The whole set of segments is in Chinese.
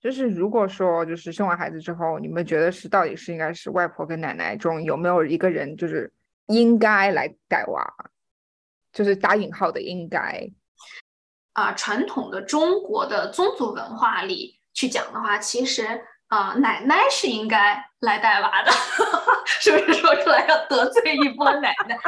就是如果说就是生完孩子之后，你们觉得是到底是应该是外婆跟奶奶中有没有一个人就是应该来带娃，就是打引号的应该啊？传统的中国的宗族文化里去讲的话，其实啊，奶奶是应该来带娃的，是不是说出来要得罪一波奶奶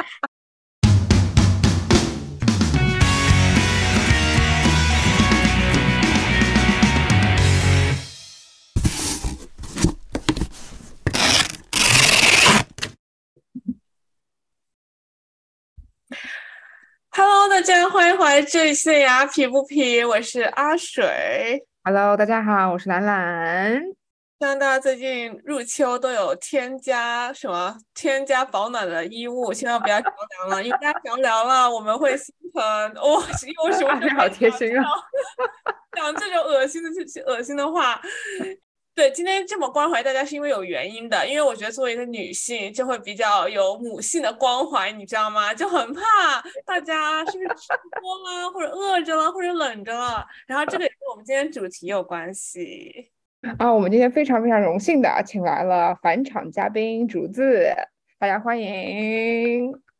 ？Hello，大家欢迎回来这里是牙皮不皮，我是阿水。Hello，大家好，我是兰兰。希望大家最近入秋都有添加什么添加保暖的衣物，千万不要着凉了，因为大家着凉了我们会心疼。哦，又是我 好贴心啊！讲这种恶心的、恶心的话。对，今天这么关怀大家是因为有原因的，因为我觉得作为一个女性就会比较有母性的关怀，你知道吗？就很怕大家是不是吃多了，或者饿着了，或者冷着了。然后这个也跟我们今天主题有关系啊。我们今天非常非常荣幸的请来了返场嘉宾竹子，大家欢迎。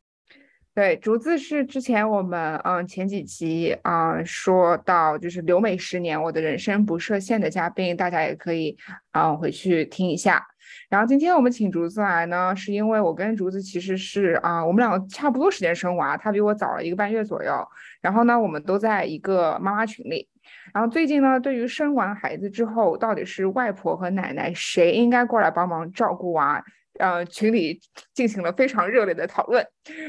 对，竹子是之前我们嗯前几期啊说到就是留美十年，我的人生不设限的嘉宾，大家也可以啊回去听一下。然后今天我们请竹子来呢，是因为我跟竹子其实是啊我们两个差不多时间生娃，他比我早了一个半月左右。然后呢，我们都在一个妈妈群里。然后最近呢，对于生完孩子之后，到底是外婆和奶奶谁应该过来帮忙照顾娃？呃，群里进行了非常热烈的讨论，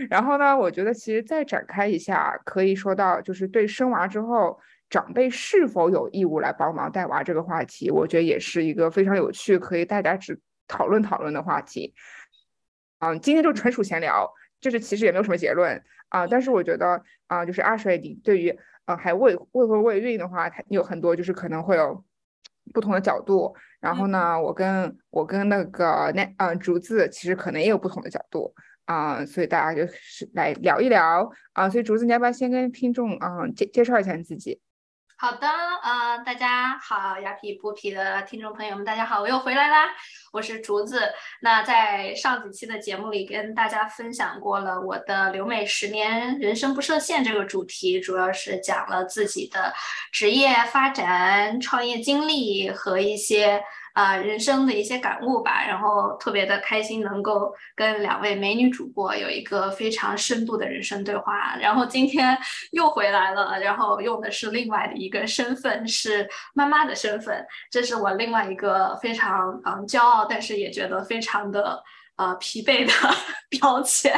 然后呢，我觉得其实再展开一下，可以说到就是对生娃之后长辈是否有义务来帮忙带娃这个话题，我觉得也是一个非常有趣，可以大家只讨论讨论的话题。嗯，今天就纯属闲聊，就是其实也没有什么结论啊，但是我觉得啊，就是阿水，你对于呃还未未婚未孕的话，他有很多就是可能会有。不同的角度，然后呢，我跟我跟那个那嗯竹子其实可能也有不同的角度啊，所以大家就是来聊一聊啊，所以竹子你要不要先跟听众啊介介绍一下你自己？好的，呃，大家好，牙皮剥皮的听众朋友们，大家好，我又回来啦，我是竹子。那在上几期的节目里，跟大家分享过了我的留美十年，人生不设限这个主题，主要是讲了自己的职业发展、创业经历和一些。啊，人生的一些感悟吧，然后特别的开心，能够跟两位美女主播有一个非常深度的人生对话。然后今天 又回来了，然后用的是另外的一个身份，是妈妈的身份，这是我另外一个非常嗯骄傲，但是也觉得非常的。呃，疲惫的 标签，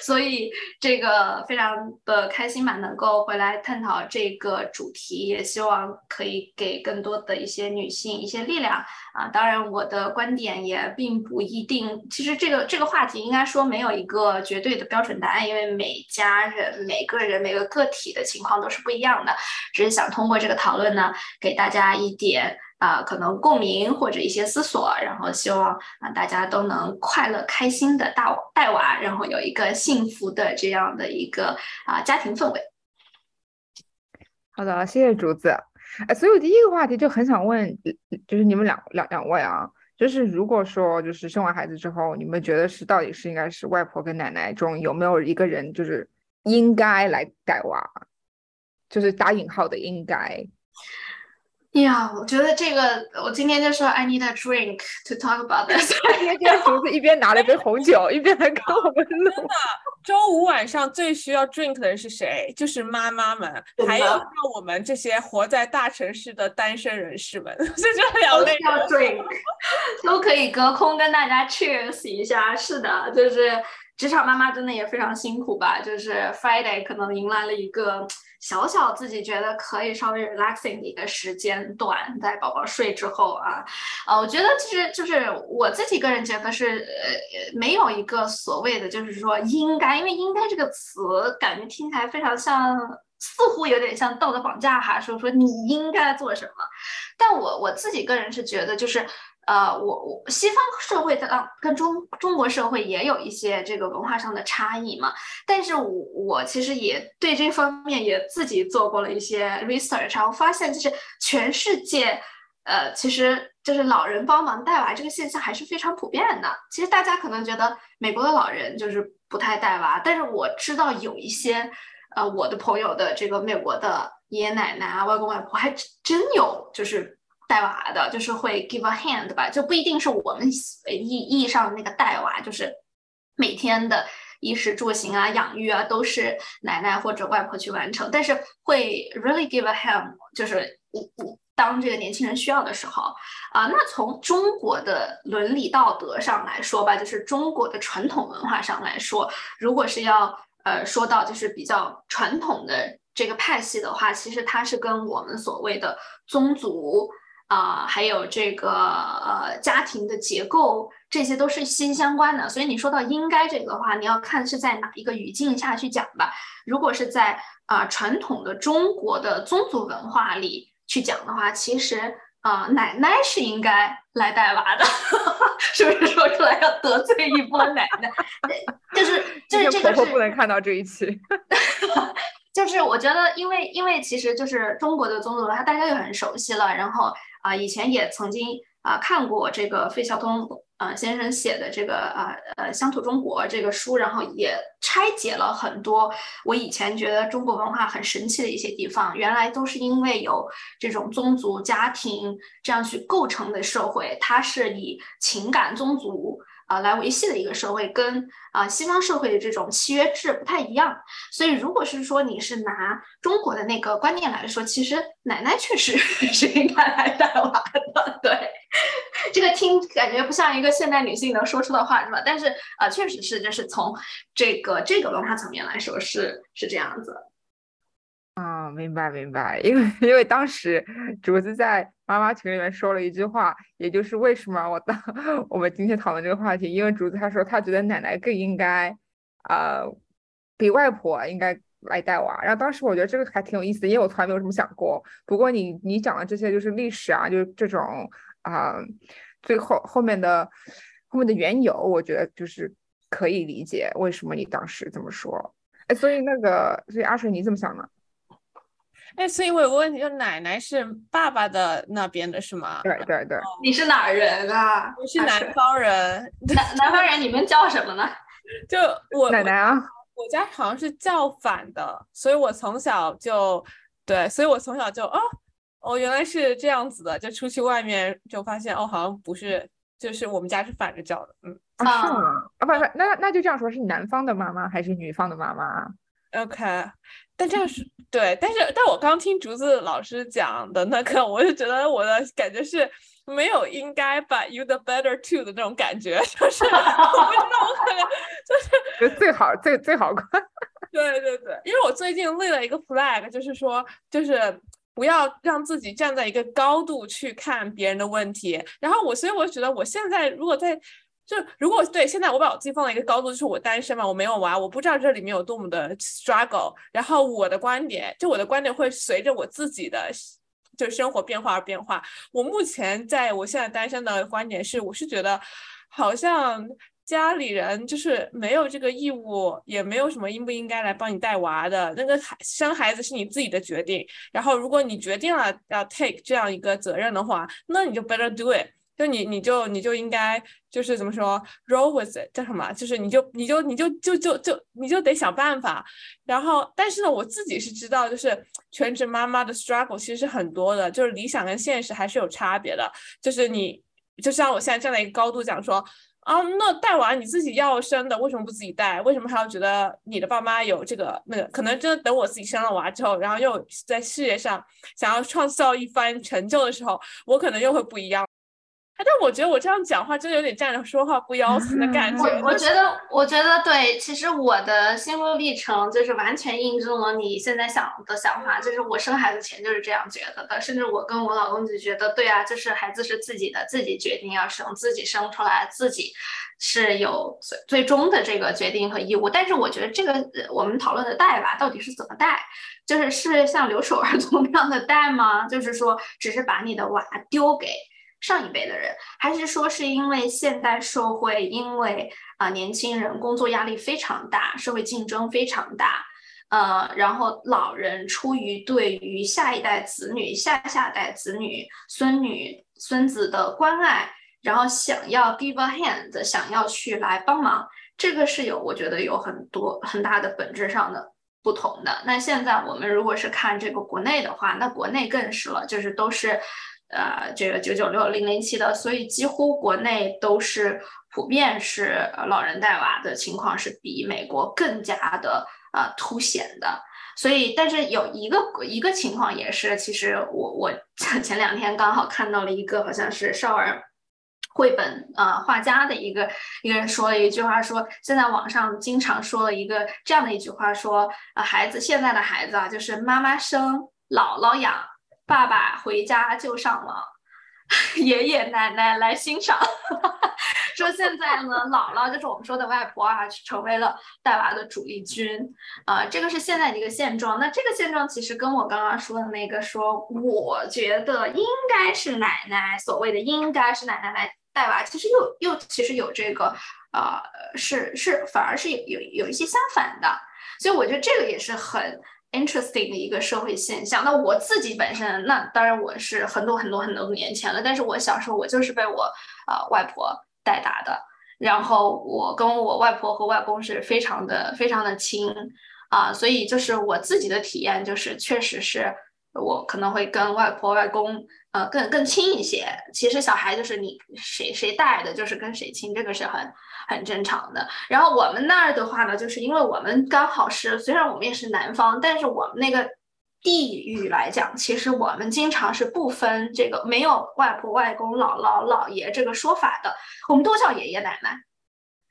所以这个非常的开心吧，能够回来探讨这个主题，也希望可以给更多的一些女性一些力量啊。当然，我的观点也并不一定，其实这个这个话题应该说没有一个绝对的标准答案，因为每家人、每个人、每个个体的情况都是不一样的。只是想通过这个讨论呢，给大家一点。啊，可能共鸣或者一些思索，然后希望啊大家都能快乐开心的大带娃，然后有一个幸福的这样的一个啊家庭氛围。好的，谢谢竹子。哎，所以我第一个话题就很想问，就是你们两两两位啊，就是如果说就是生完孩子之后，你们觉得是到底是应该是外婆跟奶奶中有没有一个人就是应该来带娃，就是打引号的应该。呀，我觉得这个，我今天就说 I need a drink to talk about this。今天竹子一边拿了一杯红酒，一边来跟我们录。真的，周五晚上最需要 drink 的人是谁？就是妈妈们，还有像我们这些活在大城市的单身人士们，就这两类要 drink，都可以隔空跟大家 cheers 一下。是的，就是职场妈妈真的也非常辛苦吧？就是 Friday 可能迎来了一个。小小自己觉得可以稍微 relaxing 的一个时间段，在宝宝睡之后啊，呃，我觉得其实就是我自己个人觉得是呃没有一个所谓的就是说应该，因为应该这个词感觉听起来非常像，似乎有点像道德绑架哈，说说你应该做什么，但我我自己个人是觉得就是。呃，我我西方社会的跟中中国社会也有一些这个文化上的差异嘛，但是我我其实也对这方面也自己做过了一些 research，然后发现就是全世界呃，其实就是老人帮忙带娃这个现象还是非常普遍的。其实大家可能觉得美国的老人就是不太带娃，但是我知道有一些，呃，我的朋友的这个美国的爷爷奶奶啊、外公外婆还真有就是带娃的，就是会 give a hand 吧，就不一定是我们意意义上的那个带娃，就是每天的衣食住行啊、养育啊都是奶奶或者外婆去完成，但是会 really give a hand，就是我我。当这个年轻人需要的时候，啊，那从中国的伦理道德上来说吧，就是中国的传统文化上来说，如果是要呃说到就是比较传统的这个派系的话，其实它是跟我们所谓的宗族啊，还有这个呃家庭的结构，这些都是息息相关的。所以你说到应该这个的话，你要看是在哪一个语境下去讲吧。如果是在啊传统的中国的宗族文化里。去讲的话，其实啊，奶奶是应该来带娃的，是不是说出来要得罪一波奶奶？就是就是这个是不能看到这一期，就是我觉得，因为因为其实就是中国的宗族文化，大家就很熟悉了，然后啊，以前也曾经啊看过这个费孝通。啊，先生写的这个啊呃乡土中国这个书，然后也拆解了很多我以前觉得中国文化很神奇的一些地方，原来都是因为有这种宗族家庭这样去构成的社会，它是以情感宗族。啊，来维系的一个社会跟啊西方社会的这种契约制不太一样，所以如果是说你是拿中国的那个观念来说，其实奶奶确实 是应该来带娃的。对，这个听感觉不像一个现代女性能说出的话，是吧？但是啊，确实是就是从这个这个文化层面来说是是这样子。啊，明白明白，因为 因为当时竹子在妈妈群里面说了一句话，也就是为什么我当 我们今天讨论这个话题，因为竹子她说她觉得奶奶更应该，呃，比外婆应该来带娃。然后当时我觉得这个还挺有意思的，因为我从来没有这么想过。不过你你讲的这些就是历史啊，就是这种啊，最后后面的后面的缘由，我觉得就是可以理解为什么你当时这么说。哎，所以那个，所以阿水你怎么想呢？哎，所以我有个问题，就奶奶是爸爸的那边的是吗？对对对。你是哪人啊？我是南方人。南南方人，你们叫什么呢？就我奶奶啊。我家好像是叫反的，所以我从小就对，所以我从小就哦哦，原来是这样子的，就出去外面就发现哦，好像不是，就是我们家是反着叫的，嗯啊是吗？啊不不，那那就这样说，是男方的妈妈还是女方的妈妈？OK。但这样是对，但是但我刚听竹子老师讲的那个，我就觉得我的感觉是没有应该把 you the better too 的那种感觉，就是我不知道我可能就是最好最最好看。对对对，因为我最近立了一个 flag，就是说就是不要让自己站在一个高度去看别人的问题，然后我所以我觉得我现在如果在。就如果对现在我把我自己放在一个高度，就是我单身嘛，我没有娃，我不知道这里面有多么的 struggle。然后我的观点，就我的观点会随着我自己的就生活变化而变化。我目前在我现在单身的观点是，我是觉得好像家里人就是没有这个义务，也没有什么应不应该来帮你带娃的。那个孩生孩子是你自己的决定。然后如果你决定了要 take 这样一个责任的话，那你就 better do it。就你，你就你就应该就是怎么说，roll with it 叫什么？就是你就你就你就就就就你就得想办法。然后，但是呢，我自己是知道，就是全职妈妈的 struggle 其实是很多的，就是理想跟现实还是有差别的。就是你就像我现在站在一个高度讲说，啊，那带娃你自己要生的，为什么不自己带？为什么还要觉得你的爸妈有这个那个？可能真的等我自己生了娃之后，然后又在事业上想要创造一番成就的时候，我可能又会不一样。但我觉得我这样讲话，真的有点站着说话不腰疼的感觉。我我 觉得，我觉得对，其实我的心路历程就是完全印证了你现在想的想法，就是我生孩子前就是这样觉得的，甚至我跟我老公就觉得，对啊，就是孩子是自己的，自己决定要生，自己生出来，自己是有最最终的这个决定和义务。但是我觉得这个我们讨论的带娃到底是怎么带，就是是像留守儿童那样的带吗？就是说，只是把你的娃丢给。上一辈的人，还是说是因为现代社会，因为啊年轻人工作压力非常大，社会竞争非常大，呃，然后老人出于对于下一代子女、下下代子女、孙女、孙子的关爱，然后想要 give a hand，想要去来帮忙，这个是有我觉得有很多很大的本质上的不同的。那现在我们如果是看这个国内的话，那国内更是了，就是都是呃这个九九六零零七的，所以几乎国内都是普遍是老人带娃的情况是比美国更加的。呃，凸显的，所以，但是有一个一个情况也是，其实我我 前两天刚好看到了一个，好像是少儿绘本啊画家的一个一个人说了一句话，说现在网上经常说了一个这样的一句话，说啊孩子现在的孩子啊，就是妈妈生，姥姥养，爸爸回家就上网，爷爷奶奶来欣赏。说现在呢，姥姥就是我们说的外婆啊，成为了带娃的主力军，啊，这个是现在的一个现状。那这个现状其实跟我刚刚说的那个说，我觉得应该是奶奶，所谓的应该是奶奶来带娃，其实又又其实有这个，呃，是是反而是有有有一些相反的。所以我觉得这个也是很 interesting 的一个社会现象。那我自己本身，那当然我是很多很多很多年前了，但是我小时候我就是被我啊外婆。带大的，然后我跟我外婆和外公是非常的非常的亲啊，所以就是我自己的体验就是，确实是我可能会跟外婆外公呃更更亲一些。其实小孩就是你谁谁带的，就是跟谁亲，这个是很很正常的。然后我们那儿的话呢，就是因为我们刚好是虽然我们也是南方，但是我们那个。地域来讲，其实我们经常是不分这个没有外婆、外公、姥姥、姥爷这个说法的，我们都叫爷爷奶奶，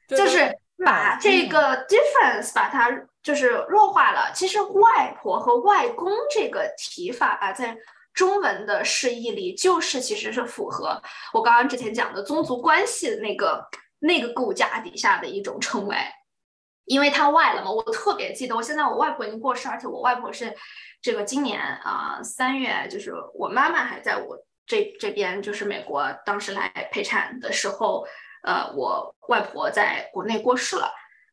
就是把这个 difference 把它就是弱化了。其实外婆和外公这个提法吧，在中文的释义里，就是其实是符合我刚刚之前讲的宗族关系的那个那个构架底下的一种称谓，因为它外了嘛。我特别记得，我现在我外婆已经过世，而且我外婆是。这个今年啊，三月就是我妈妈还在我这这边，就是美国当时来陪产的时候，呃，我外婆在国内过世了，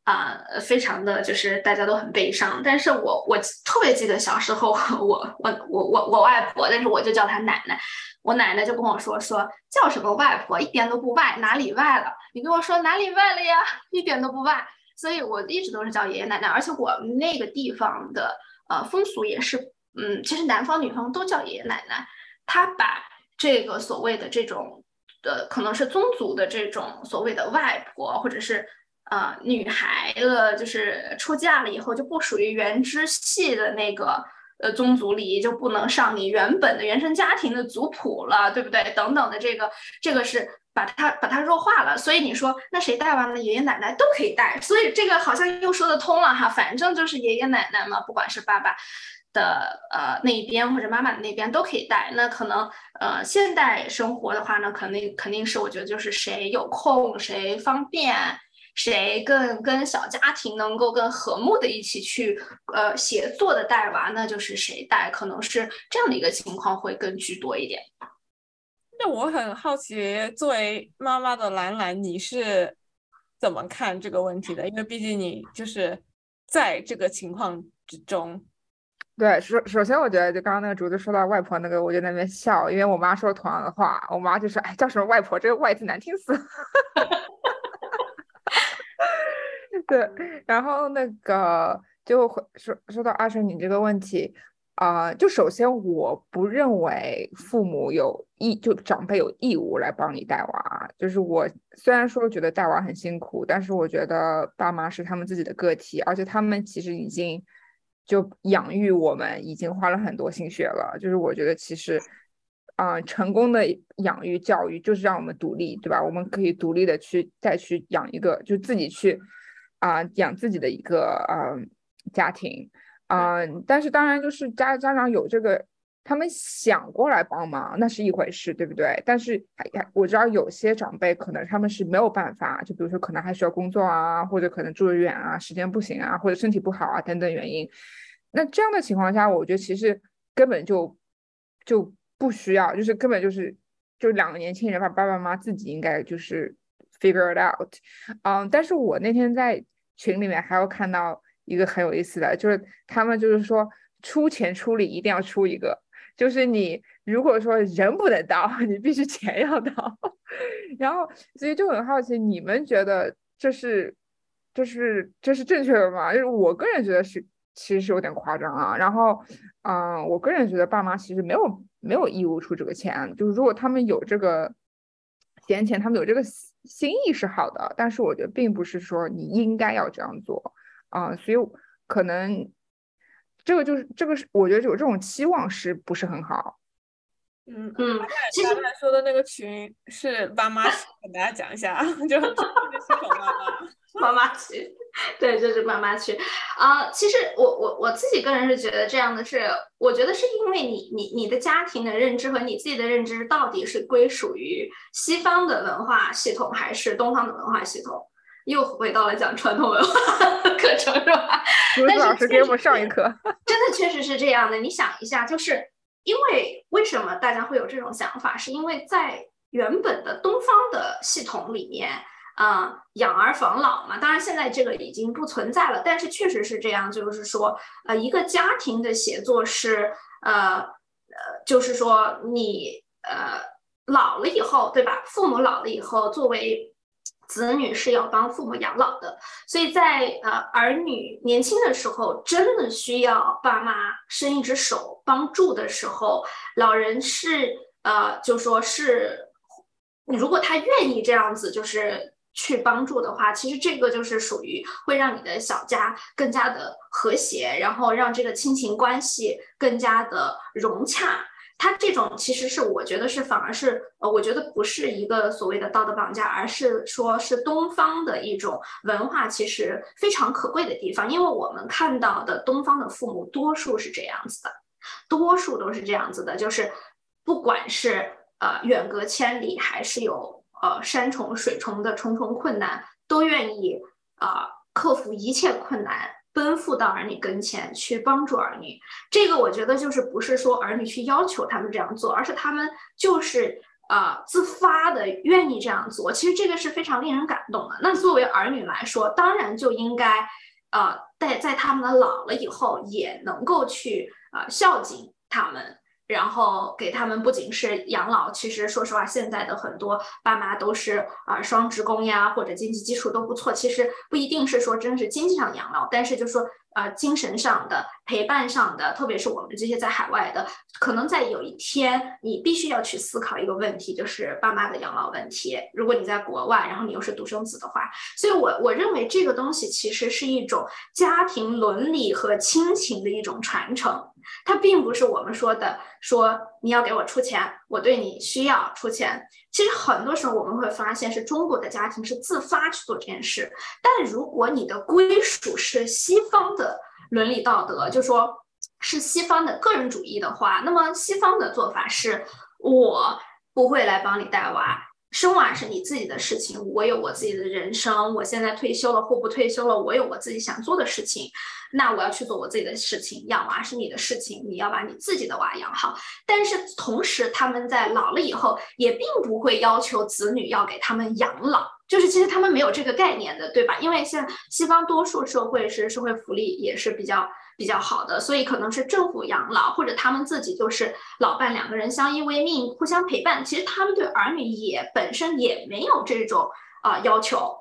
啊，非常的就是大家都很悲伤。但是我我特别记得小时候，我我我我我外婆，但是我就叫她奶奶，我奶奶就跟我说说叫什么外婆，一点都不外，哪里外了？你跟我说哪里外了呀？一点都不外，所以我一直都是叫爷爷奶奶，而且我们那个地方的。呃，风俗也是，嗯，其实男方女方都叫爷爷奶奶。他把这个所谓的这种，呃，可能是宗族的这种所谓的外婆，或者是呃女孩了，就是出嫁了以后就不属于原支系的那个呃宗族里，就不能上你原本的原生家庭的族谱了，对不对？等等的这个，这个是。把它把它弱化了，所以你说那谁带完了爷爷奶奶都可以带，所以这个好像又说得通了哈。反正就是爷爷奶奶嘛，不管是爸爸的呃那一边或者妈妈的那边都可以带。那可能呃现代生活的话呢，肯定肯定是我觉得就是谁有空谁方便，谁更跟小家庭能够更和睦的一起去呃协作的带娃，那就是谁带，可能是这样的一个情况会更居多一点。那我很好奇，作为妈妈的兰兰，你是怎么看这个问题的？因为毕竟你就是在这个情况之中。对，首首先我觉得，就刚刚那个竹子说到外婆那个，我就在那边笑，因为我妈说同样的话，我妈就说：“哎，叫什么外婆？这个外字难听死。”对，然后那个就说说到阿生你这个问题。啊，就首先我不认为父母有义，就长辈有义务来帮你带娃。就是我虽然说觉得带娃很辛苦，但是我觉得爸妈是他们自己的个体，而且他们其实已经就养育我们，已经花了很多心血了。就是我觉得其实，啊，成功的养育教育就是让我们独立，对吧？我们可以独立的去再去养一个，就自己去啊养自己的一个嗯家庭。嗯，但是当然就是家家长有这个，他们想过来帮忙那是一回事，对不对？但是还还我知道有些长辈可能他们是没有办法，就比如说可能还需要工作啊，或者可能住得远啊，时间不行啊，或者身体不好啊等等原因。那这样的情况下，我觉得其实根本就就不需要，就是根本就是就两个年轻人把爸爸妈妈自己应该就是 figure it out。嗯，但是我那天在群里面还有看到。一个很有意思的，就是他们就是说出钱出力一定要出一个，就是你如果说人不能到，你必须钱要到。然后所以就很好奇，你们觉得这是这是这是正确的吗？就是我个人觉得是其实是有点夸张啊。然后嗯，我个人觉得爸妈其实没有没有义务出这个钱，就是如果他们有这个闲钱，他们有这个心意是好的，但是我觉得并不是说你应该要这样做。啊，所以可能这个就是这个是，我觉得有这种期望是不是很好？嗯嗯，其实说的那个群是妈妈群，给大家讲一下，就很新手妈妈妈妈群，对，就是妈妈去啊。其实我我我自己个人是觉得这样的是，我觉得是因为你你你的家庭的认知和你自己的认知到底是归属于西方的文化系统还是东方的文化系统？又回到了讲传统文化课程是吧？但是老师给我们上一课，真的确实是这样的。你想一下，就是因为为什么大家会有这种想法？是因为在原本的东方的系统里面，啊，养儿防老嘛。当然现在这个已经不存在了，但是确实是这样。就是说，呃，一个家庭的协作是，呃呃，就是说你呃老了以后，对吧？父母老了以后，作为子女是要帮父母养老的，所以在呃儿女年轻的时候，真的需要爸妈伸一只手帮助的时候，老人是呃就说是，如果他愿意这样子就是去帮助的话，其实这个就是属于会让你的小家更加的和谐，然后让这个亲情关系更加的融洽。他这种其实是我觉得是反而是呃，我觉得不是一个所谓的道德绑架，而是说是东方的一种文化，其实非常可贵的地方。因为我们看到的东方的父母多数是这样子的，多数都是这样子的，就是不管是呃远隔千里，还是有呃山重水重的重重困难，都愿意啊克服一切困难。奔赴到儿女跟前去帮助儿女，这个我觉得就是不是说儿女去要求他们这样做，而是他们就是啊自发的愿意这样做。其实这个是非常令人感动的。那作为儿女来说，当然就应该啊在在他们的老了以后也能够去啊孝敬他们。然后给他们不仅是养老，其实说实话，现在的很多爸妈都是啊双职工呀，或者经济基础都不错。其实不一定是说真是经济上养老，但是就说。呃，精神上的陪伴上的，特别是我们这些在海外的，可能在有一天，你必须要去思考一个问题，就是爸妈的养老问题。如果你在国外，然后你又是独生子的话，所以我我认为这个东西其实是一种家庭伦理和亲情的一种传承，它并不是我们说的说你要给我出钱，我对你需要出钱。其实很多时候我们会发现，是中国的家庭是自发去做这件事，但如果你的归属是西方的。伦理道德就说是西方的个人主义的话，那么西方的做法是我不会来帮你带娃，生娃是你自己的事情，我有我自己的人生，我现在退休了或不退休了，我有我自己想做的事情，那我要去做我自己的事情，养娃是你的事情，你要把你自己的娃养好。但是同时，他们在老了以后，也并不会要求子女要给他们养老。就是其实他们没有这个概念的，对吧？因为像西方多数社会是社会福利也是比较比较好的，所以可能是政府养老，或者他们自己就是老伴两个人相依为命，互相陪伴。其实他们对儿女也本身也没有这种啊要求。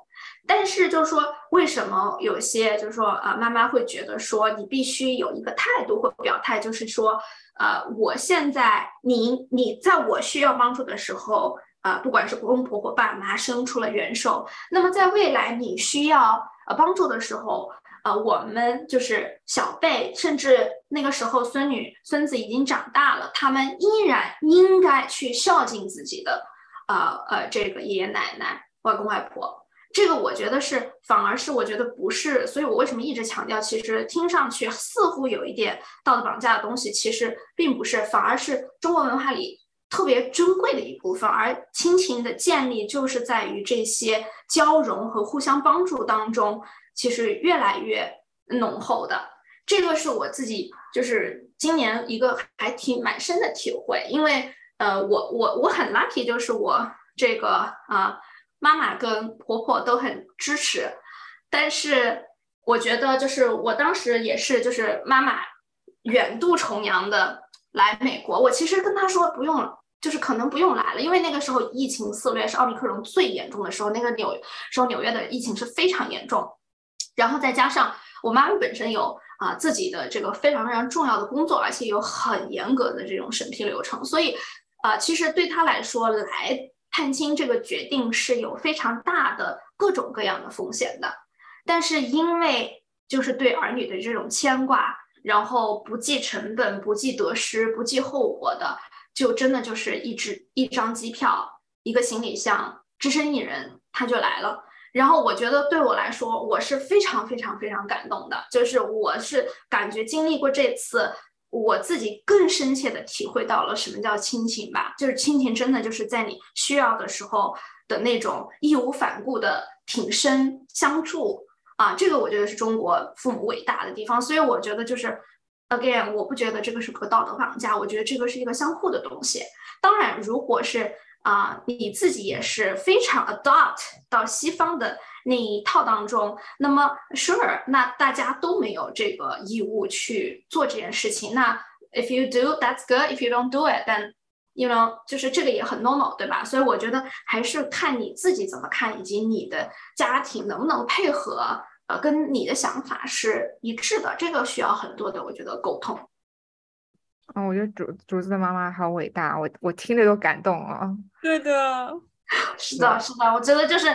但是就是说，为什么有些就是说啊妈妈会觉得说你必须有一个态度或表态，就是说呃我现在你你在我需要帮助的时候。啊，不管是公公婆婆、爸妈伸出了援手，那么在未来你需要呃帮助的时候，呃，我们就是小辈，甚至那个时候孙女、孙子已经长大了，他们依然应该去孝敬自己的，呃呃，这个爷爷奶奶、外公外婆。这个我觉得是，反而是我觉得不是，所以我为什么一直强调，其实听上去似乎有一点道德绑架的东西，其实并不是，反而是中国文化里。特别珍贵的一部分，而亲情的建立就是在于这些交融和互相帮助当中，其实越来越浓厚的。这个是我自己就是今年一个还挺蛮深的体会，因为呃，我我我很 lucky，就是我这个啊妈妈跟婆婆都很支持，但是我觉得就是我当时也是，就是妈妈远渡重洋的来美国，我其实跟她说不用了，就是可能不用来了，因为那个时候疫情肆虐，是奥密克戎最严重的时候，那个纽时候纽约的疫情是非常严重，然后再加上我妈妈本身有啊自己的这个非常非常重要的工作，而且有很严格的这种审批流程，所以啊，其实对她来说来探亲这个决定是有非常大的各种各样的风险的。但是因为就是对儿女的这种牵挂，然后不计成本、不计得失、不计后果的，就真的就是一只一张机票、一个行李箱，只身一人他就来了。然后我觉得对我来说，我是非常非常非常感动的，就是我是感觉经历过这次，我自己更深切的体会到了什么叫亲情吧，就是亲情真的就是在你需要的时候的那种义无反顾的挺身相助。啊，这个我觉得是中国父母伟大的地方，所以我觉得就是，again，我不觉得这个是个道德绑架，我觉得这个是一个相互的东西。当然，如果是啊，你自己也是非常 adopt 到西方的那一套当中，那么 sure，那大家都没有这个义务去做这件事情。那 if you do，that's good；if you don't do it，then you know，就是这个也很 normal，对吧？所以我觉得还是看你自己怎么看，以及你的家庭能不能配合。呃，跟你的想法是一致的，这个需要很多的，我觉得沟通。嗯，我觉得竹竹子的妈妈好伟大，我我听着都感动啊。对的，是的，是的，我觉得就是，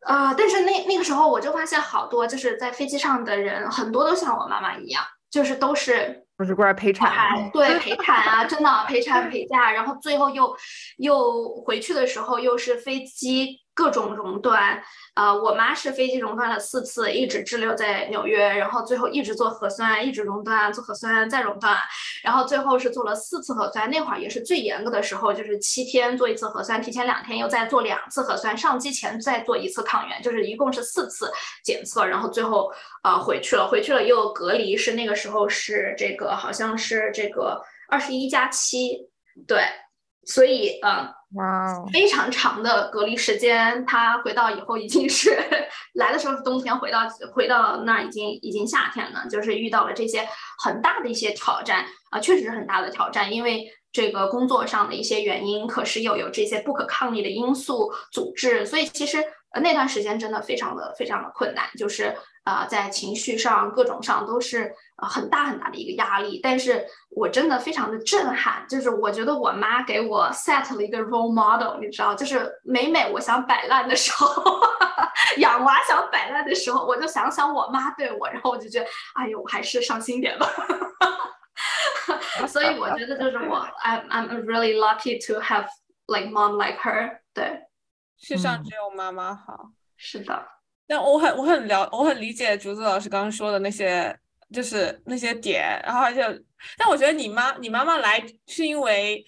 啊，但是那那个时候我就发现好多就是在飞机上的人，很多都像我妈妈一样，就是都是都是过来陪产，对，陪产啊，真的陪产陪 嫁，然后最后又又回去的时候又是飞机。各种熔断，呃，我妈是飞机熔断了四次，一直滞留在纽约，然后最后一直做核酸，一直熔断，做核酸再熔断，然后最后是做了四次核酸，那会儿也是最严格的时候，就是七天做一次核酸，提前两天又再做两次核酸，上机前再做一次抗原，就是一共是四次检测，然后最后呃回去了，回去了又隔离，是那个时候是这个好像是这个二十一加七，对，所以呃。哇，非常长的隔离时间，他回到以后已经是 来的时候是冬天，回到回到那儿已经已经夏天了，就是遇到了这些很大的一些挑战啊，确实是很大的挑战，因为这个工作上的一些原因，可是又有这些不可抗力的因素阻滞，所以其实那段时间真的非常的非常的困难，就是啊，在情绪上各种上都是。啊，很大很大的一个压力，但是我真的非常的震撼，就是我觉得我妈给我 set 了一个 role model，你知道，就是每每我想摆烂的时候，养娃想摆烂的时候，我就想想我妈对我，然后我就觉得，哎呦，我还是上心点吧。所以我觉得就是我，I'm I'm really lucky to have like mom like her。对，世上只有妈妈好。是的。但我很我很了我很理解竹子老师刚刚说的那些。就是那些点，然后而且，但我觉得你妈你妈妈来是因为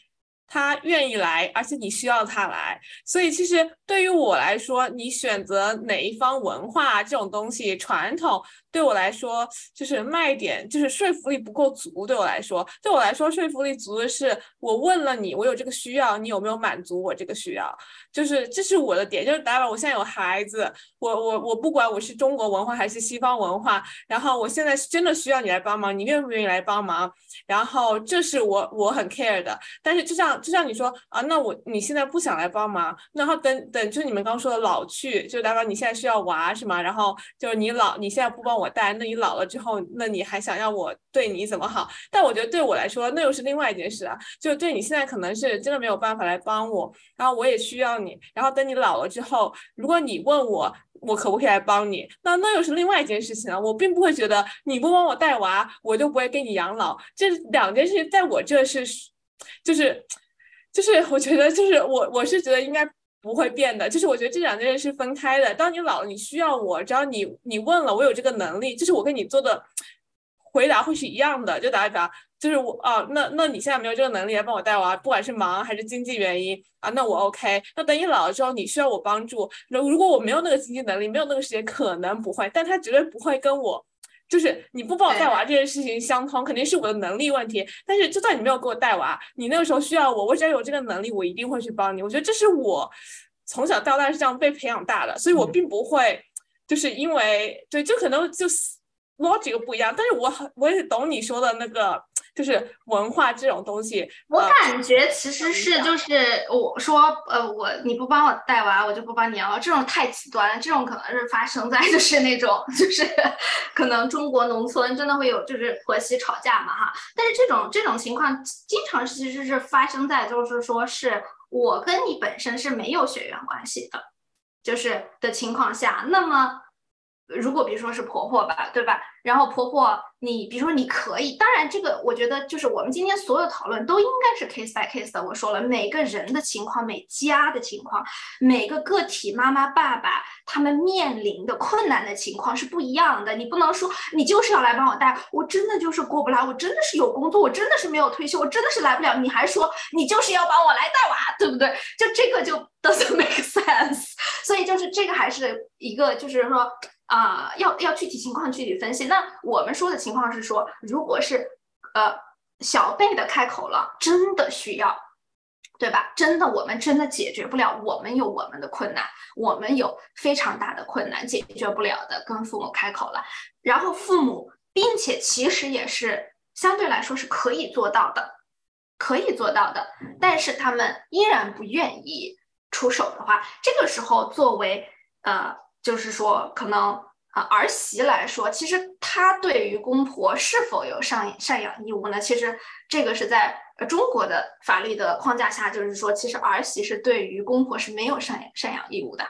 她愿意来，而且你需要她来，所以其实对于我来说，你选择哪一方文化这种东西传统。对我来说，就是卖点，就是说服力不够足。对我来说，对我来说，说服力足的是我问了你，我有这个需要，你有没有满足我这个需要？就是这是我的点。就是打比我现在有孩子，我我我不管我是中国文化还是西方文化，然后我现在是真的需要你来帮忙，你愿不愿意来帮忙？然后这是我我很 care 的。但是就像就像你说啊，那我你现在不想来帮忙，然后等等，就你们刚说的老去，就代表你现在需要娃是吗？然后就是你老你现在不帮。我带，那你老了之后，那你还想要我对你怎么好？但我觉得对我来说，那又是另外一件事啊。就对你现在可能是真的没有办法来帮我，然后我也需要你。然后等你老了之后，如果你问我，我可不可以来帮你？那那又是另外一件事情啊。我并不会觉得你不帮我带娃，我就不会给你养老。这两件事情在我这是，就是，就是我觉得就是我我是觉得应该。不会变的，就是我觉得这两件事是分开的。当你老了，你需要我，只要你你问了，我有这个能力，就是我跟你做的回答会是一样的。就打比方，就是我啊，那那你现在没有这个能力来帮我带娃，不管是忙还是经济原因啊，那我 OK。那等你老了之后，你需要我帮助，如如果我没有那个经济能力，没有那个时间，可能不会，但他绝对不会跟我。就是你不帮我带娃这件事情相通，肯定是我的能力问题。但是就算你没有给我带娃，你那个时候需要我，我只要有这个能力，我一定会去帮你。我觉得这是我从小到大是这样被培养大的，所以我并不会就是因为对，就可能就是 logic 不一样，但是我很我也懂你说的那个。就是文化这种东西，我感觉其实是就是我说呃我你不帮我带娃，我就不帮你养老，这种太极端了。这种可能是发生在 就是那种就是可能中国农村真的会有就是婆媳吵架嘛哈。但是这种这种情况经常其实是发生在就是说是我跟你本身是没有血缘关系的，就是的情况下，那么。如果比如说是婆婆吧，对吧？然后婆婆，你比如说你可以，当然这个我觉得就是我们今天所有讨论都应该是 case by case 的。我说了，每个人的情况、每家的情况、每个个体妈妈、爸爸他们面临的困难的情况是不一样的。你不能说你就是要来帮我带，我真的就是过不来，我真的是有工作，我真的是没有退休，我真的是来不了。你还说你就是要帮我来带娃，对不对？就这个就 doesn't make sense。所以就是这个还是一个就是说。啊，要要具体情况具体分析。那我们说的情况是说，如果是呃小辈的开口了，真的需要，对吧？真的，我们真的解决不了，我们有我们的困难，我们有非常大的困难解决不了的，跟父母开口了。然后父母，并且其实也是相对来说是可以做到的，可以做到的，但是他们依然不愿意出手的话，这个时候作为呃。就是说，可能啊，儿媳来说，其实她对于公婆是否有赡赡养义务呢？其实这个是在中国的法律的框架下，就是说，其实儿媳是对于公婆是没有赡养赡养义务的，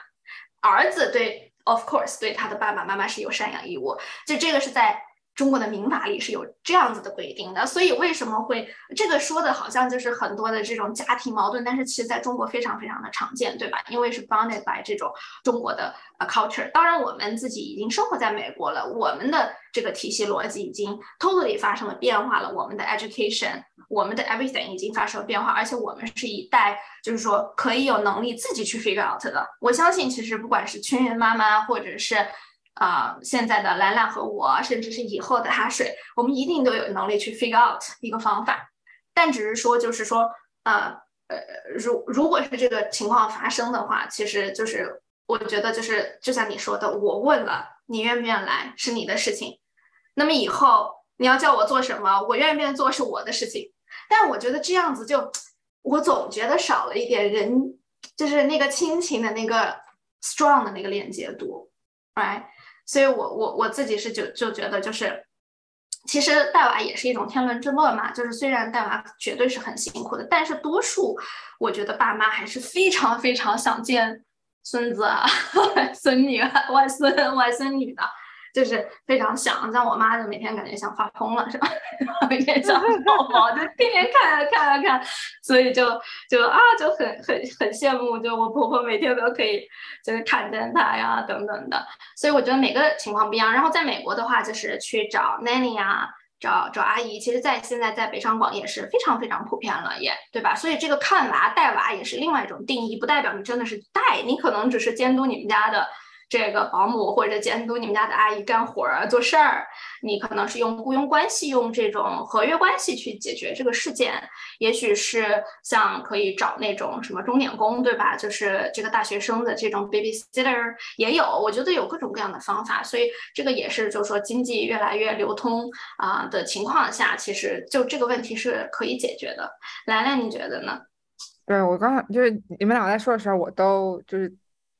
儿子对，of course，对他的爸爸妈妈是有赡养义务，就这个是在。中国的民法里是有这样子的规定的，所以为什么会这个说的好像就是很多的这种家庭矛盾，但是其实在中国非常非常的常见，对吧？因为是 bounded by 这种中国的呃 culture。当然，我们自己已经生活在美国了，我们的这个体系逻辑已经 totally 发生了变化了，我们的 education，我们的 everything 已经发生了变化，而且我们是一代就是说可以有能力自己去 figure out 的。我相信，其实不管是群人妈妈或者是。啊，现在的兰兰和我，甚至是以后的哈水，我们一定都有能力去 figure out 一个方法。但只是说，就是说，呃呃，如如果是这个情况发生的话，其实就是我觉得就是就像你说的，我问了你愿不愿来是你的事情。那么以后你要叫我做什么，我愿不愿意做是我的事情。但我觉得这样子就，我总觉得少了一点人，就是那个亲情的那个 strong 的那个链接度，right？所以，我我我自己是就就觉得，就是其实带娃也是一种天伦之乐嘛。就是虽然带娃绝对是很辛苦的，但是多数我觉得爸妈还是非常非常想见孙子、啊孙女、外孙、外孙女的。就是非常想，像我妈就每天感觉想发疯了，是吧？每天想宝宝，就天天看啊看啊看，所以就就啊就很很很羡慕，就我婆婆每天都可以就是看见她呀等等的。所以我觉得每个情况不一样。然后在美国的话，就是去找 nanny 呀，找找阿姨，其实在现在在北上广也是非常非常普遍了，也对吧？所以这个看娃带娃也是另外一种定义，不代表你真的是带，你可能只是监督你们家的。这个保姆或者监督你们家的阿姨干活儿做事儿，你可能是用雇佣关系、用这种合约关系去解决这个事件，也许是像可以找那种什么钟点工，对吧？就是这个大学生的这种 babysitter 也有，我觉得有各种各样的方法，所以这个也是就是说经济越来越流通啊的情况下，其实就这个问题是可以解决的。兰兰，你觉得呢？对我刚就是你们两个在说的时候，我都就是。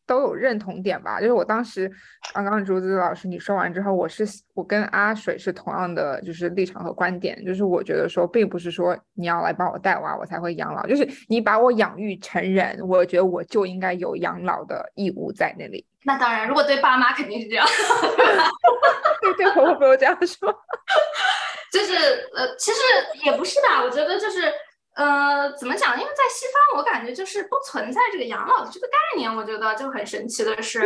都有认同点吧，就是我当时刚刚竹子老师你说完之后，我是我跟阿水是同样的就是立场和观点，就是我觉得说并不是说你要来帮我带娃我才会养老，就是你把我养育成人，我觉得我就应该有养老的义务在那里。那当然，如果对爸妈肯定是这样，对对婆婆不用这样说，就是呃，其实也不是吧，我觉得就是。呃，怎么讲？因为在西方，我感觉就是不存在这个养老的这个概念。我觉得就很神奇的是，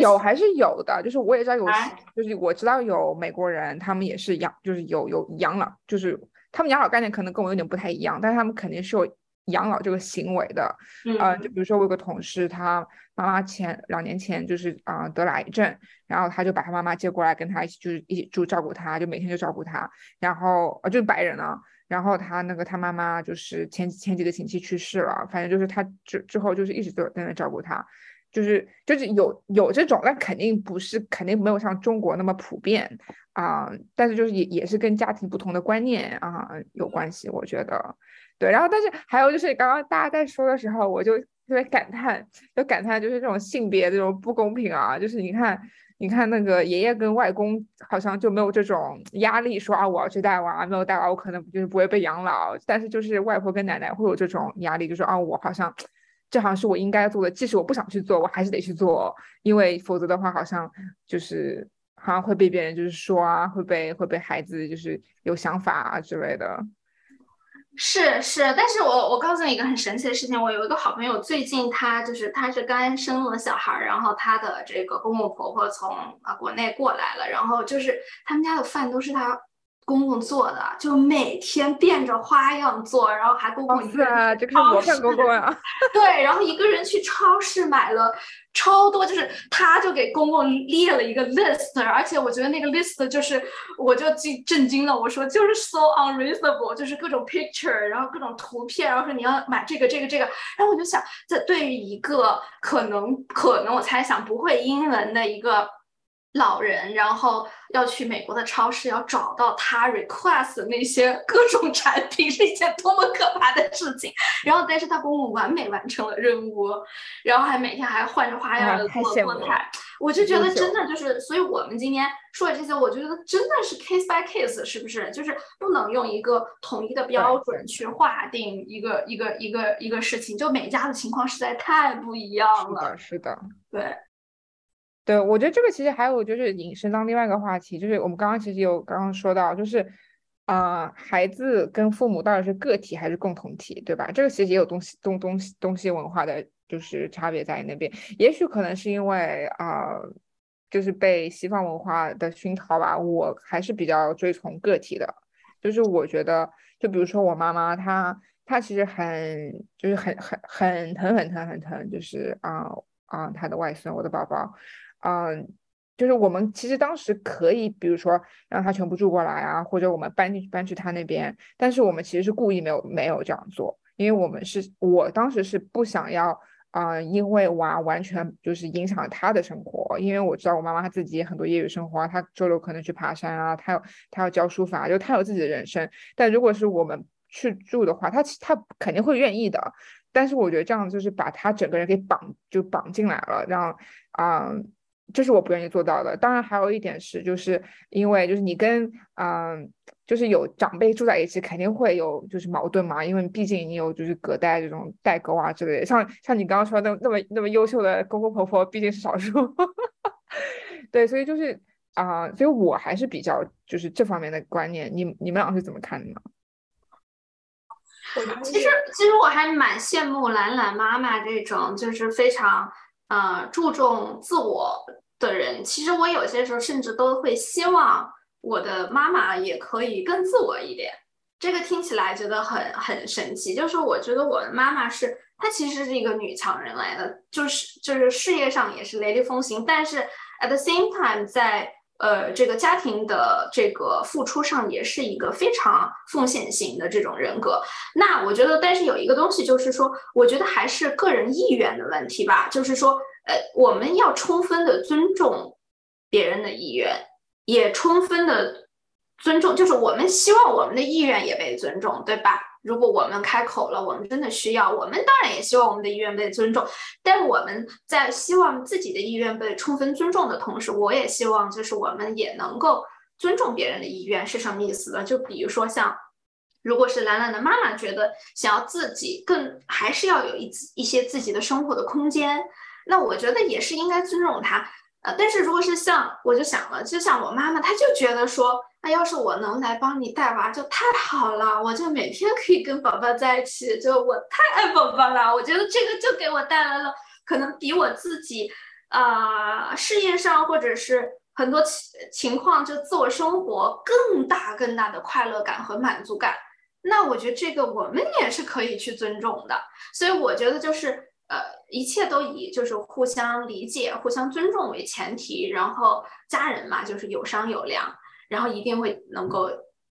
有还是有的。就是我也知道有，就是我知道有美国人，他们也是养，就是有有养老，就是他们养老概念可能跟我有点不太一样，但是他们肯定是有养老这个行为的。嗯，就比如说我有个同事，他妈妈前两年前就是啊得了癌症，然后他就把他妈妈接过来跟他一起，就是一起住照顾他，就每天就照顾他，然后呃就是白人啊。然后他那个他妈妈就是前前几个星期去世了，反正就是他之之后就是一直都在那照顾他，就是就是有有这种，但肯定不是肯定没有像中国那么普遍啊，但是就是也也是跟家庭不同的观念啊有关系，我觉得对。然后但是还有就是刚刚大家在说的时候，我就特别感叹，就感叹就是这种性别这种不公平啊，就是你看。你看那个爷爷跟外公好像就没有这种压力，说啊我要去带娃，没有带娃我可能就是不会被养老。但是就是外婆跟奶奶会有这种压力，就是啊我好像这好像是我应该做的，即使我不想去做，我还是得去做，因为否则的话好像就是好像会被别人就是说啊，会被会被孩子就是有想法啊之类的。是是，但是我我告诉你一个很神奇的事情，我有一个好朋友，最近他就是他是刚生了小孩，然后他的这个公公婆婆从啊国内过来了，然后就是他们家的饭都是他。公公做的，就每天变着花样做，然后还公公一个人这个是模范公公呀。对，然后一个人去超市买了超多，就是他就给公公列了一个 list，而且我觉得那个 list 就是我就惊震惊了，我说就是 so unreasonable，就是各种 picture，然后各种图片，然后说你要买这个这个这个，然后我就想，这对于一个可能可能我猜想不会英文的一个。老人，然后要去美国的超市，要找到他 request 那些各种产品，是一件多么可怕的事情。然后，但是他公公完美完成了任务，然后还每天还换着花样的做做菜。我就觉得真的就是，所以我们今天说的这些，我觉得真的是 case by case，是不是？就是不能用一个统一的标准去划定一个一个一个一个事情，就每家的情况实在太不一样了。是的，是的，对。对，我觉得这个其实还有就是引申到另外一个话题，就是我们刚刚其实有刚刚说到，就是啊，孩子跟父母到底是个体还是共同体，对吧？这个其实也有东西东东西东西文化的，就是差别在那边。也许可能是因为啊，就是被西方文化的熏陶吧，我还是比较追从个体的。就是我觉得，就比如说我妈妈，她她其实很就是很很很疼很疼很疼，就是啊啊，她的外孙，我的宝宝。嗯，就是我们其实当时可以，比如说让他全部住过来啊，或者我们搬进去搬去他那边，但是我们其实是故意没有没有这样做，因为我们是我当时是不想要啊，因为娃完全就是影响他的生活，因为我知道我妈妈她自己也很多业余生活，她周六可能去爬山啊，她要她要教书法，就她有自己的人生。但如果是我们去住的话，她她肯定会愿意的，但是我觉得这样就是把他整个人给绑就绑进来了，让啊。这是我不愿意做到的。当然，还有一点是，就是因为就是你跟嗯，就是有长辈住在一起，肯定会有就是矛盾嘛。因为毕竟你有就是隔代这种代沟啊之类的。像像你刚刚说那那么那么优秀的公公婆婆，毕竟是少数。对，所以就是啊，所以我还是比较就是这方面的观念。你你们俩是怎么看的呢？其实其实我还蛮羡慕兰兰妈妈这种，就是非常。呃，注重自我的人，其实我有些时候甚至都会希望我的妈妈也可以更自我一点。这个听起来觉得很很神奇，就是我觉得我的妈妈是她其实是一个女强人来的，就是就是事业上也是雷厉风行，但是 at the same time 在呃这个家庭的这个付出上也是一个非常奉献型的这种人格。那我觉得，但是有一个东西就是说，我觉得还是个人意愿的问题吧，就是说。呃，我们要充分的尊重别人的意愿，也充分的尊重，就是我们希望我们的意愿也被尊重，对吧？如果我们开口了，我们真的需要，我们当然也希望我们的意愿被尊重。但我们在希望自己的意愿被充分尊重的同时，我也希望就是我们也能够尊重别人的意愿，是什么意思呢？就比如说像，如果是兰兰的妈妈觉得想要自己更，还是要有一一些自己的生活的空间。那我觉得也是应该尊重她他，呃，但是如果是像我就想了，就像我妈妈，她就觉得说，那要是我能来帮你带娃就太好了，我就每天可以跟宝宝在一起，就我太爱宝宝了。我觉得这个就给我带来了可能比我自己，呃，事业上或者是很多情情况就自我生活更大更大的快乐感和满足感。那我觉得这个我们也是可以去尊重的。所以我觉得就是。呃，一切都以就是互相理解、互相尊重为前提，然后家人嘛，就是有商有量，然后一定会能够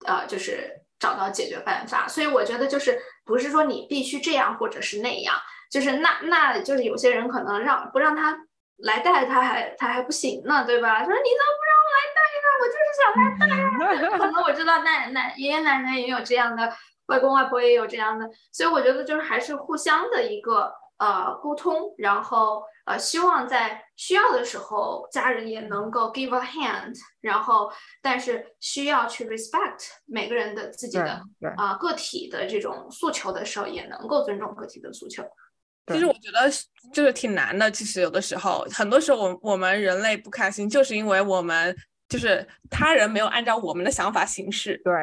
呃，就是找到解决办法。所以我觉得就是不是说你必须这样或者是那样，就是那那就是有些人可能让不让他来带他还他还不行呢，对吧？说你怎么不让我来带呢？我就是想来带啊。可能我知道奶奶爷爷奶奶也有这样的，外公外婆也有这样的，所以我觉得就是还是互相的一个呃沟通，然后。呃，希望在需要的时候，家人也能够 give a hand，然后，但是需要去 respect 每个人的自己的啊个体的这种诉求的时候，也能够尊重个体的诉求。其实我觉得就是挺难的。其实有的时候，很多时候我我们人类不开心，就是因为我们就是他人没有按照我们的想法行事。对，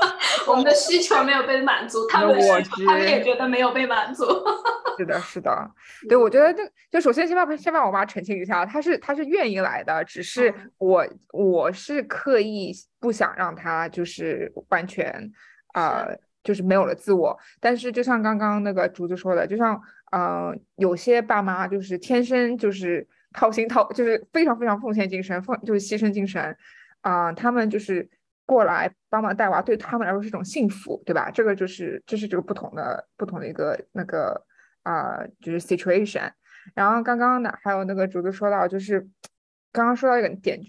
我们的需求没有被满足，他们的需求他们也觉得没有被满足。是的，是的，对，我觉得就就首先先把先把我妈澄清一下，她是她是愿意来的，只是我我是刻意不想让她就是完全啊就是没有了自我。但是就像刚刚那个竹子说的，就像嗯有些爸妈就是天生就是掏心掏就是非常非常奉献精神奉就是牺牲精神啊，他们就是过来帮忙带娃，对他们来说是一种幸福，对吧？这个就是这是这个不同的不同的一个那个。啊，就是 situation，然后刚刚呢，还有那个竹子说到，就是刚刚说到一个点，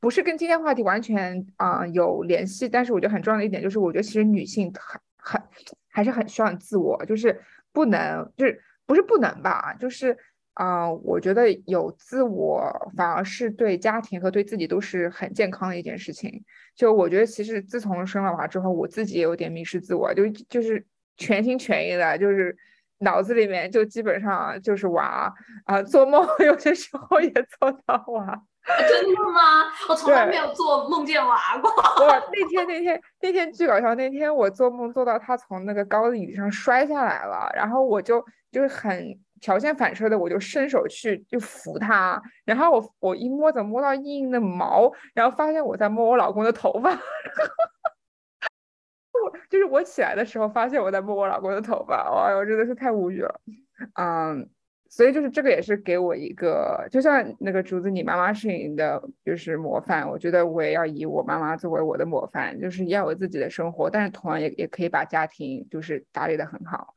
不是跟今天话题完全啊有联系，但是我觉得很重要的一点就是，我觉得其实女性很很还是很需要自我，就是不能就是不是不能吧，就是啊，我觉得有自我反而是对家庭和对自己都是很健康的一件事情。就我觉得其实自从生了娃之后，我自己也有点迷失自我，就就是全心全意的，就是。脑子里面就基本上就是娃啊，做梦 有些时候也做到娃，真的吗？我从来没有做梦见娃过。我那天那天那天巨搞笑，那天我做梦做到他从那个高的椅子上摔下来了，然后我就就是很条件反射的，我就伸手去就扶他，然后我我一摸，怎么摸到硬硬的毛，然后发现我在摸我老公的头发。我就是我起来的时候，发现我在摸我老公的头发，哇哟，真的是太无语了，嗯，所以就是这个也是给我一个，就像那个竹子，你妈妈是你的就是模范，我觉得我也要以我妈妈作为我的模范，就是要有自己的生活，但是同样也也可以把家庭就是打理的很好。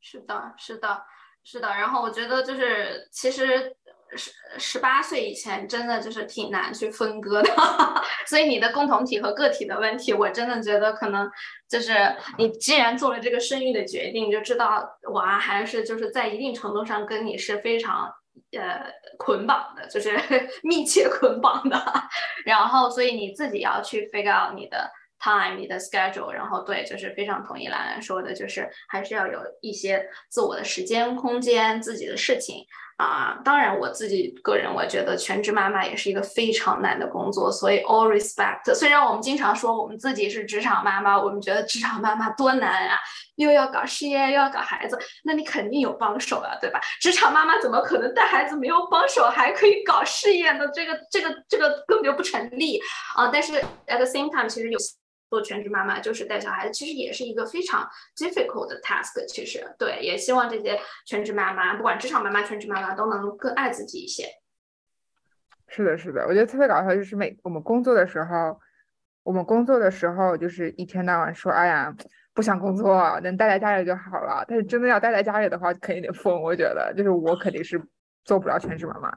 是的，是的，是的，然后我觉得就是其实。十十八岁以前真的就是挺难去分割的，所以你的共同体和个体的问题，我真的觉得可能就是你既然做了这个生育的决定，就知道娃还是就是在一定程度上跟你是非常呃捆绑的，就是 密切捆绑的。然后，所以你自己要去 figure out 你的 time、你的 schedule。然后，对，就是非常同意兰兰说的，就是还是要有一些自我的时间、空间、自己的事情。啊，当然，我自己个人，我觉得全职妈妈也是一个非常难的工作，所以 all respect。虽然我们经常说我们自己是职场妈妈，我们觉得职场妈妈多难啊，又要搞事业，又要搞孩子，那你肯定有帮手啊，对吧？职场妈妈怎么可能带孩子没有帮手，还可以搞事业呢？这个、这个、这个根本就不成立啊！但是 at the same time，其实有。做全职妈妈就是带小孩子，其实也是一个非常 difficult 的 task。其实，对，也希望这些全职妈妈，不管职场妈妈、全职妈妈，都能更爱自己一些。是的，是的，我觉得特别搞笑，就是每我们工作的时候，我们工作的时候，就是一天到晚说，哎呀，不想工作，能待在家里就好了。但是真的要待在家里的话，肯定得疯。我觉得，就是我肯定是做不了全职妈妈，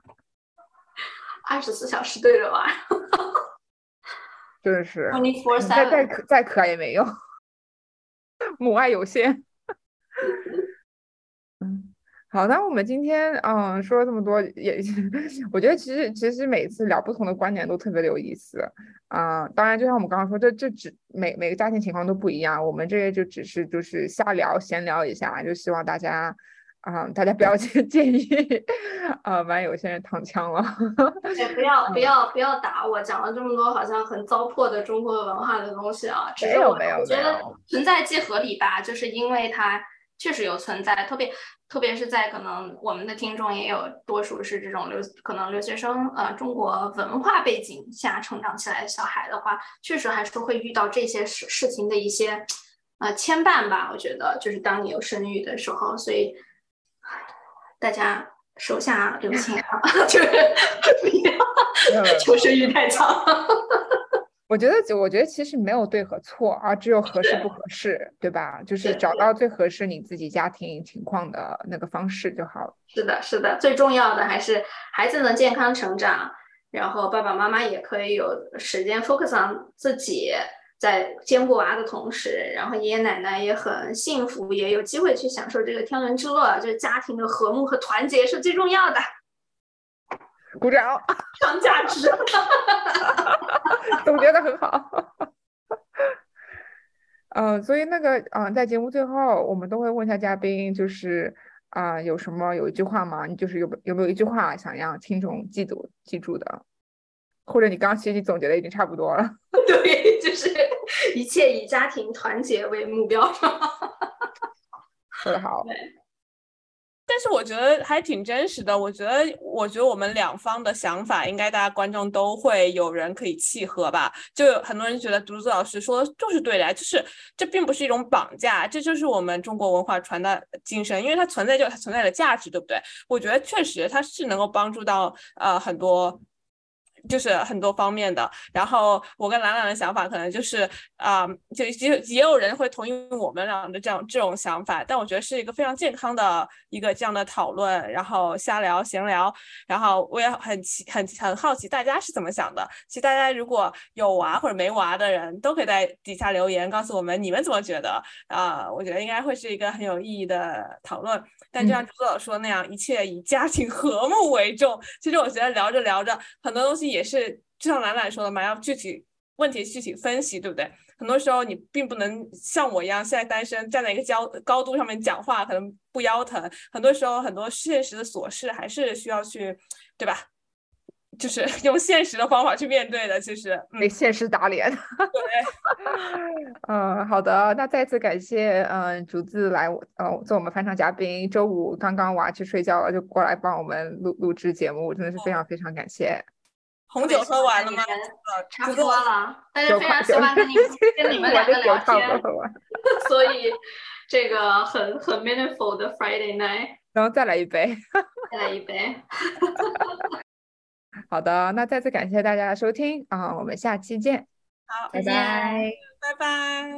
二十四小时对着娃。真的是，再再可再可爱也没用，母爱有限。嗯，好，那我们今天嗯说了这么多，也 我觉得其实其实每次聊不同的观点都特别的有意思啊。当然，就像我们刚刚说，这这只每每个家庭情况都不一样，我们这个就只是就是瞎聊闲聊一下，就希望大家。啊，大家不要介 介意，啊，万一有些人躺枪了。也不要 不要不要打我，讲了这么多好像很糟粕的中国文化的东西啊。没有没有我觉得存在即合理吧，就是因为它确实有存在，特别特别是在可能我们的听众也有多数是这种留可能留学生呃中国文化背景下成长起来的小孩的话，确实还是会遇到这些事事情的一些呃牵绊吧。我觉得就是当你有生育的时候，所以。大家手下留情啊，就是不要求生欲太强。我觉得，我觉得其实没有对和错，啊只有合适不合适，对吧？就是找到最合适你自己家庭情况的那个方式就好了。是的，是的，最重要的还是孩子能健康成长，然后爸爸妈妈也可以有时间 focus on 自己，在兼顾娃的同时，然后爷爷奶奶也很幸福，也有机会去享受这个天伦之乐，就是家庭的和睦和团结是最重要的。鼓掌，上价值，总结的很好。嗯，所以那个，嗯，在节目最后，我们都会问一下嘉宾，就是啊，有什么有一句话吗？你就是有有没有一句话想让听众记住记住的？或者你刚刚其实你总结的已经差不多了。对，就是一切以家庭团结为目标。说的好。但是我觉得还挺真实的。我觉得，我觉得我们两方的想法，应该大家观众都会有人可以契合吧。就有很多人觉得独子老师说的就是对的，就是这并不是一种绑架，这就是我们中国文化传达精神，因为它存在就它存在的价值，对不对？我觉得确实它是能够帮助到呃很多。就是很多方面的，然后我跟兰兰的想法可能就是啊，就也也有人会同意我们俩的这样这种想法，但我觉得是一个非常健康的一个这样的讨论，然后瞎聊闲聊，然后我也很奇很很好奇大家是怎么想的。其实大家如果有娃或者没娃的人都可以在底下留言告诉我们你们怎么觉得啊，我觉得应该会是一个很有意义的讨论。但就像朱老说那样，一切以家庭和睦为重。其实我觉得聊着聊着，很多东西也是就像兰兰说的嘛，要具体问题具体分析，对不对？很多时候你并不能像我一样，现在单身站在一个高高度上面讲话，可能不腰疼。很多时候很多现实的琐事还是需要去，对吧？就是 用现实的方法去面对的，其实被现实打脸。对，嗯，好的，那再次感谢，嗯，竹子来，呃，做我们翻唱嘉宾。周五刚刚娃去睡觉了，就过来帮我们录录制节目，真的是非常非常感谢。红酒喝完了吗？差不多了，但是非常喜欢跟你 跟你们两个聊天，所以这个很很 meaningful 的 Friday night。然后再来一杯，再来一杯。好的，那再次感谢大家的收听啊，我们下期见。好，拜拜，拜拜。